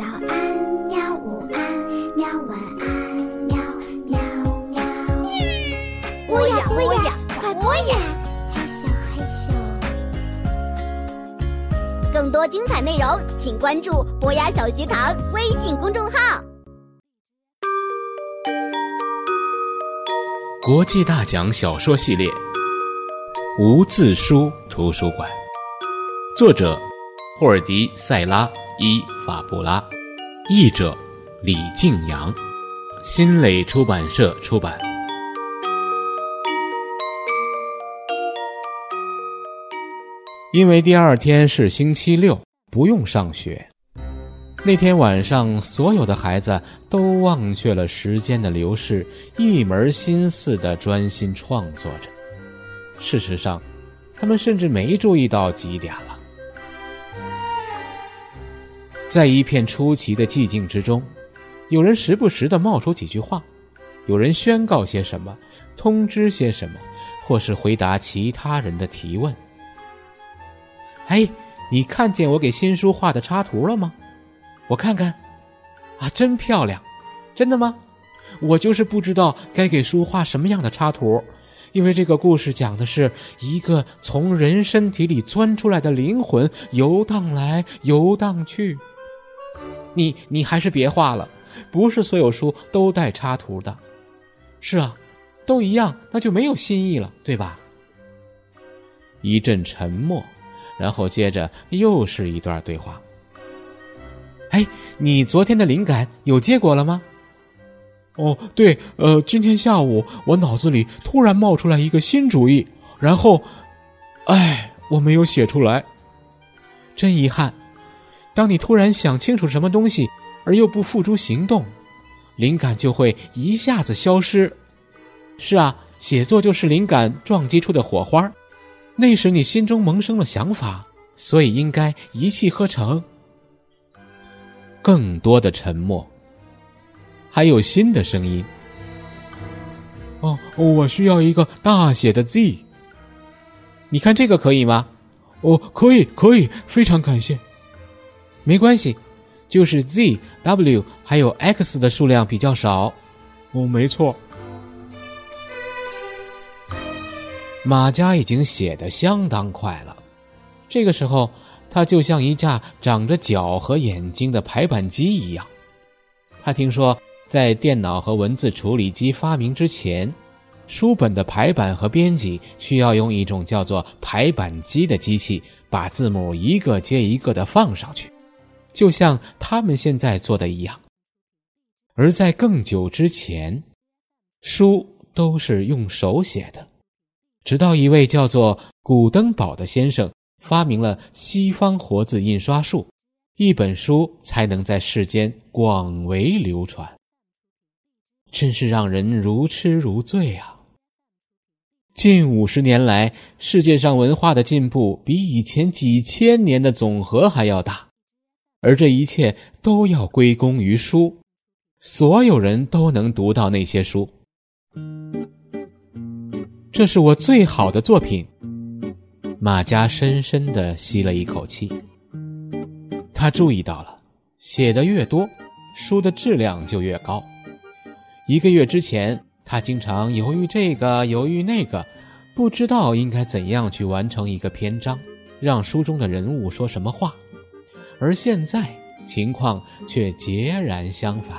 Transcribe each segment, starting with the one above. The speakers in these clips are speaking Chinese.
早安，喵！午安，喵！晚安，喵喵喵。播呀播呀，快播呀！嘿咻嘿咻。更多精彩内容，请关注博雅小学堂微信公众号。国际大奖小说系列《无字书图书馆》，作者霍尔迪·塞拉·伊法布拉，译者李静阳，新蕾出版社出版。因为第二天是星期六，不用上学。那天晚上，所有的孩子都忘却了时间的流逝，一门心思的专心创作着。事实上，他们甚至没注意到几点了。在一片出奇的寂静之中，有人时不时的冒出几句话，有人宣告些什么，通知些什么，或是回答其他人的提问。哎，你看见我给新书画的插图了吗？我看看，啊，真漂亮！真的吗？我就是不知道该给书画什么样的插图，因为这个故事讲的是一个从人身体里钻出来的灵魂游荡来游荡去。你你还是别画了，不是所有书都带插图的。是啊，都一样，那就没有新意了，对吧？一阵沉默，然后接着又是一段对话。哎，你昨天的灵感有结果了吗？哦，对，呃，今天下午我脑子里突然冒出来一个新主意，然后，哎，我没有写出来，真遗憾。当你突然想清楚什么东西，而又不付诸行动，灵感就会一下子消失。是啊，写作就是灵感撞击出的火花，那时你心中萌生了想法，所以应该一气呵成。更多的沉默，还有新的声音。哦，我需要一个大写的 Z。你看这个可以吗？哦，可以，可以，非常感谢。没关系，就是 Z、W 还有 X 的数量比较少。哦，没错。马家已经写的相当快了，这个时候。他就像一架长着脚和眼睛的排版机一样。他听说，在电脑和文字处理机发明之前，书本的排版和编辑需要用一种叫做排版机的机器，把字母一个接一个的放上去，就像他们现在做的一样。而在更久之前，书都是用手写的，直到一位叫做古登堡的先生。发明了西方活字印刷术，一本书才能在世间广为流传。真是让人如痴如醉啊！近五十年来，世界上文化的进步比以前几千年的总和还要大，而这一切都要归功于书。所有人都能读到那些书。这是我最好的作品。马家深深的吸了一口气，他注意到了，写的越多，书的质量就越高。一个月之前，他经常犹豫这个犹豫那个，不知道应该怎样去完成一个篇章，让书中的人物说什么话。而现在情况却截然相反。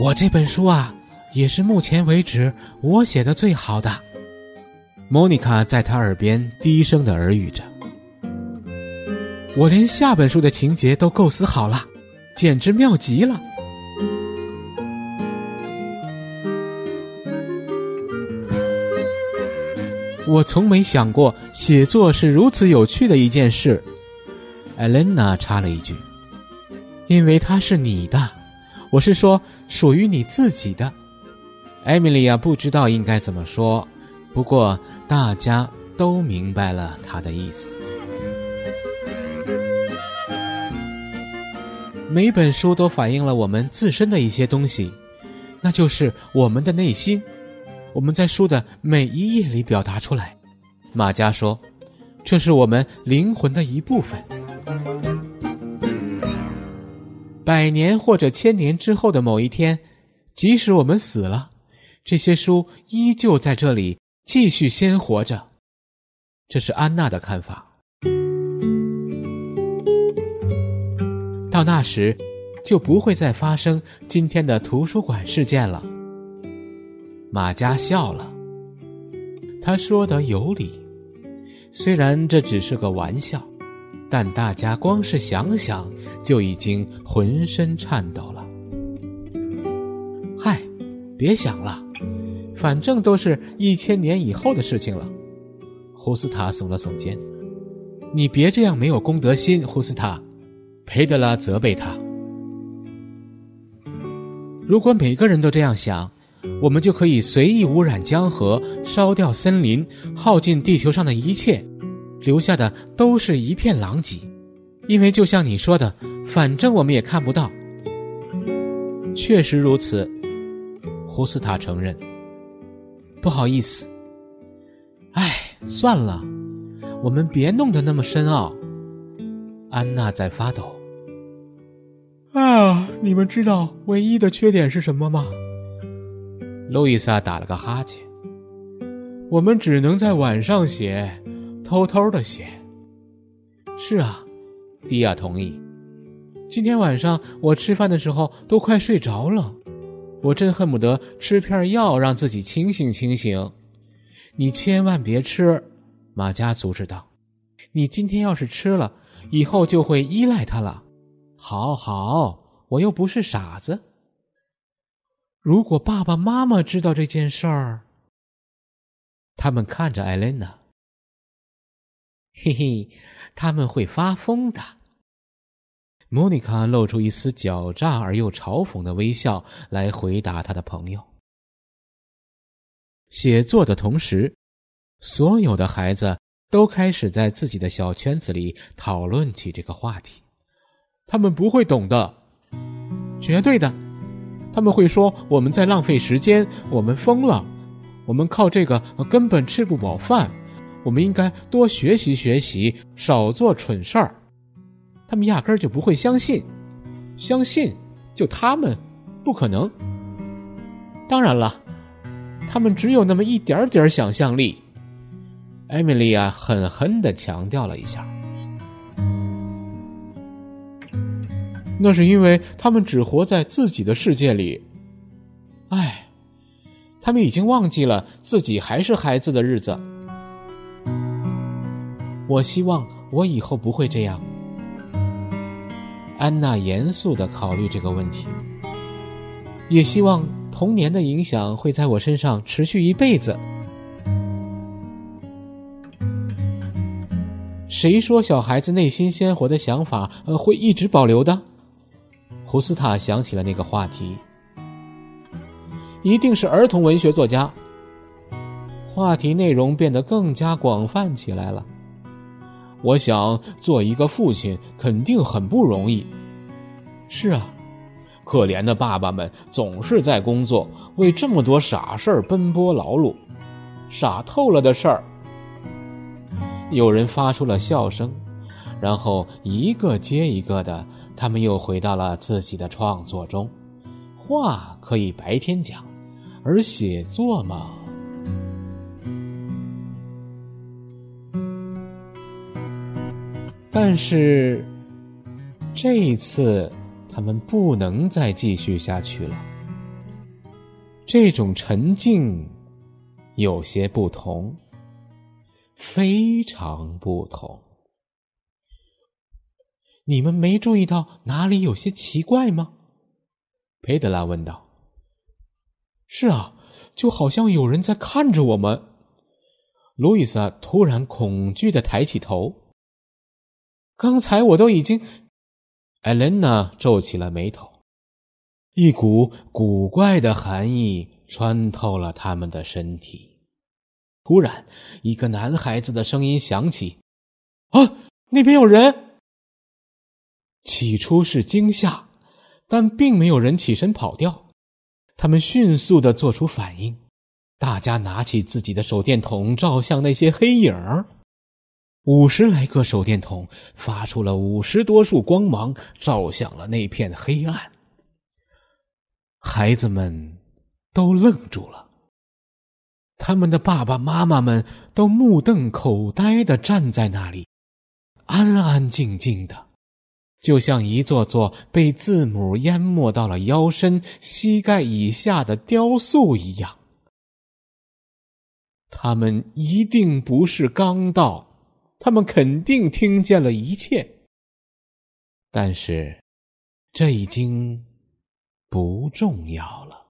我这本书啊。也是目前为止我写的最好的。莫妮卡在他耳边低声的耳语着：“我连下本书的情节都构思好了，简直妙极了。”我从没想过写作是如此有趣的一件事。艾琳娜插了一句：“因为它是你的，我是说属于你自己的。”艾米莉亚不知道应该怎么说，不过大家都明白了她的意思。每本书都反映了我们自身的一些东西，那就是我们的内心。我们在书的每一页里表达出来，马加说，这是我们灵魂的一部分。百年或者千年之后的某一天，即使我们死了，这些书依旧在这里继续鲜活着，这是安娜的看法。到那时就不会再发生今天的图书馆事件了。马加笑了，他说的有理，虽然这只是个玩笑。但大家光是想想就已经浑身颤抖了。嗨，别想了，反正都是一千年以后的事情了。胡斯塔耸了耸肩：“你别这样没有公德心，胡斯塔。”佩德拉责备他：“如果每个人都这样想，我们就可以随意污染江河，烧掉森林，耗尽地球上的一切。”留下的都是一片狼藉，因为就像你说的，反正我们也看不到。确实如此，胡斯塔承认。不好意思，哎，算了，我们别弄得那么深奥。安娜在发抖。啊，你们知道唯一的缺点是什么吗？路易莎打了个哈欠。我们只能在晚上写。偷偷的写。是啊，迪亚同意。今天晚上我吃饭的时候都快睡着了，我真恨不得吃片药让自己清醒清醒。你千万别吃，马加阻止道。你今天要是吃了，以后就会依赖他了。好好，我又不是傻子。如果爸爸妈妈知道这件事儿，他们看着艾琳娜。嘿嘿，他们会发疯的。莫妮卡露出一丝狡诈而又嘲讽的微笑来回答他的朋友。写作的同时，所有的孩子都开始在自己的小圈子里讨论起这个话题。他们不会懂的，绝对的。他们会说我们在浪费时间，我们疯了，我们靠这个根本吃不饱饭。我们应该多学习学习，少做蠢事儿。他们压根儿就不会相信，相信就他们不可能。当然了，他们只有那么一点点想象力。艾米莉亚狠狠的强调了一下，那是因为他们只活在自己的世界里。唉，他们已经忘记了自己还是孩子的日子。我希望我以后不会这样。安娜严肃的考虑这个问题，也希望童年的影响会在我身上持续一辈子。谁说小孩子内心鲜活的想法呃会一直保留的？胡斯塔想起了那个话题，一定是儿童文学作家。话题内容变得更加广泛起来了。我想做一个父亲肯定很不容易。是啊，可怜的爸爸们总是在工作，为这么多傻事儿奔波劳碌，傻透了的事儿。有人发出了笑声，然后一个接一个的，他们又回到了自己的创作中。话可以白天讲，而写作嘛。但是，这一次他们不能再继续下去了。这种沉静有些不同，非常不同。你们没注意到哪里有些奇怪吗？佩德拉问道。是啊，就好像有人在看着我们。路易斯突然恐惧的抬起头。刚才我都已经，艾琳娜皱起了眉头，一股古怪的寒意穿透了他们的身体。突然，一个男孩子的声音响起：“啊，那边有人！”起初是惊吓，但并没有人起身跑掉。他们迅速的做出反应，大家拿起自己的手电筒照向那些黑影儿。五十来个手电筒发出了五十多束光芒，照向了那片黑暗。孩子们都愣住了，他们的爸爸妈妈们都目瞪口呆的站在那里，安安静静的，就像一座座被字母淹没到了腰身、膝盖以下的雕塑一样。他们一定不是刚到。他们肯定听见了一切，但是这已经不重要了。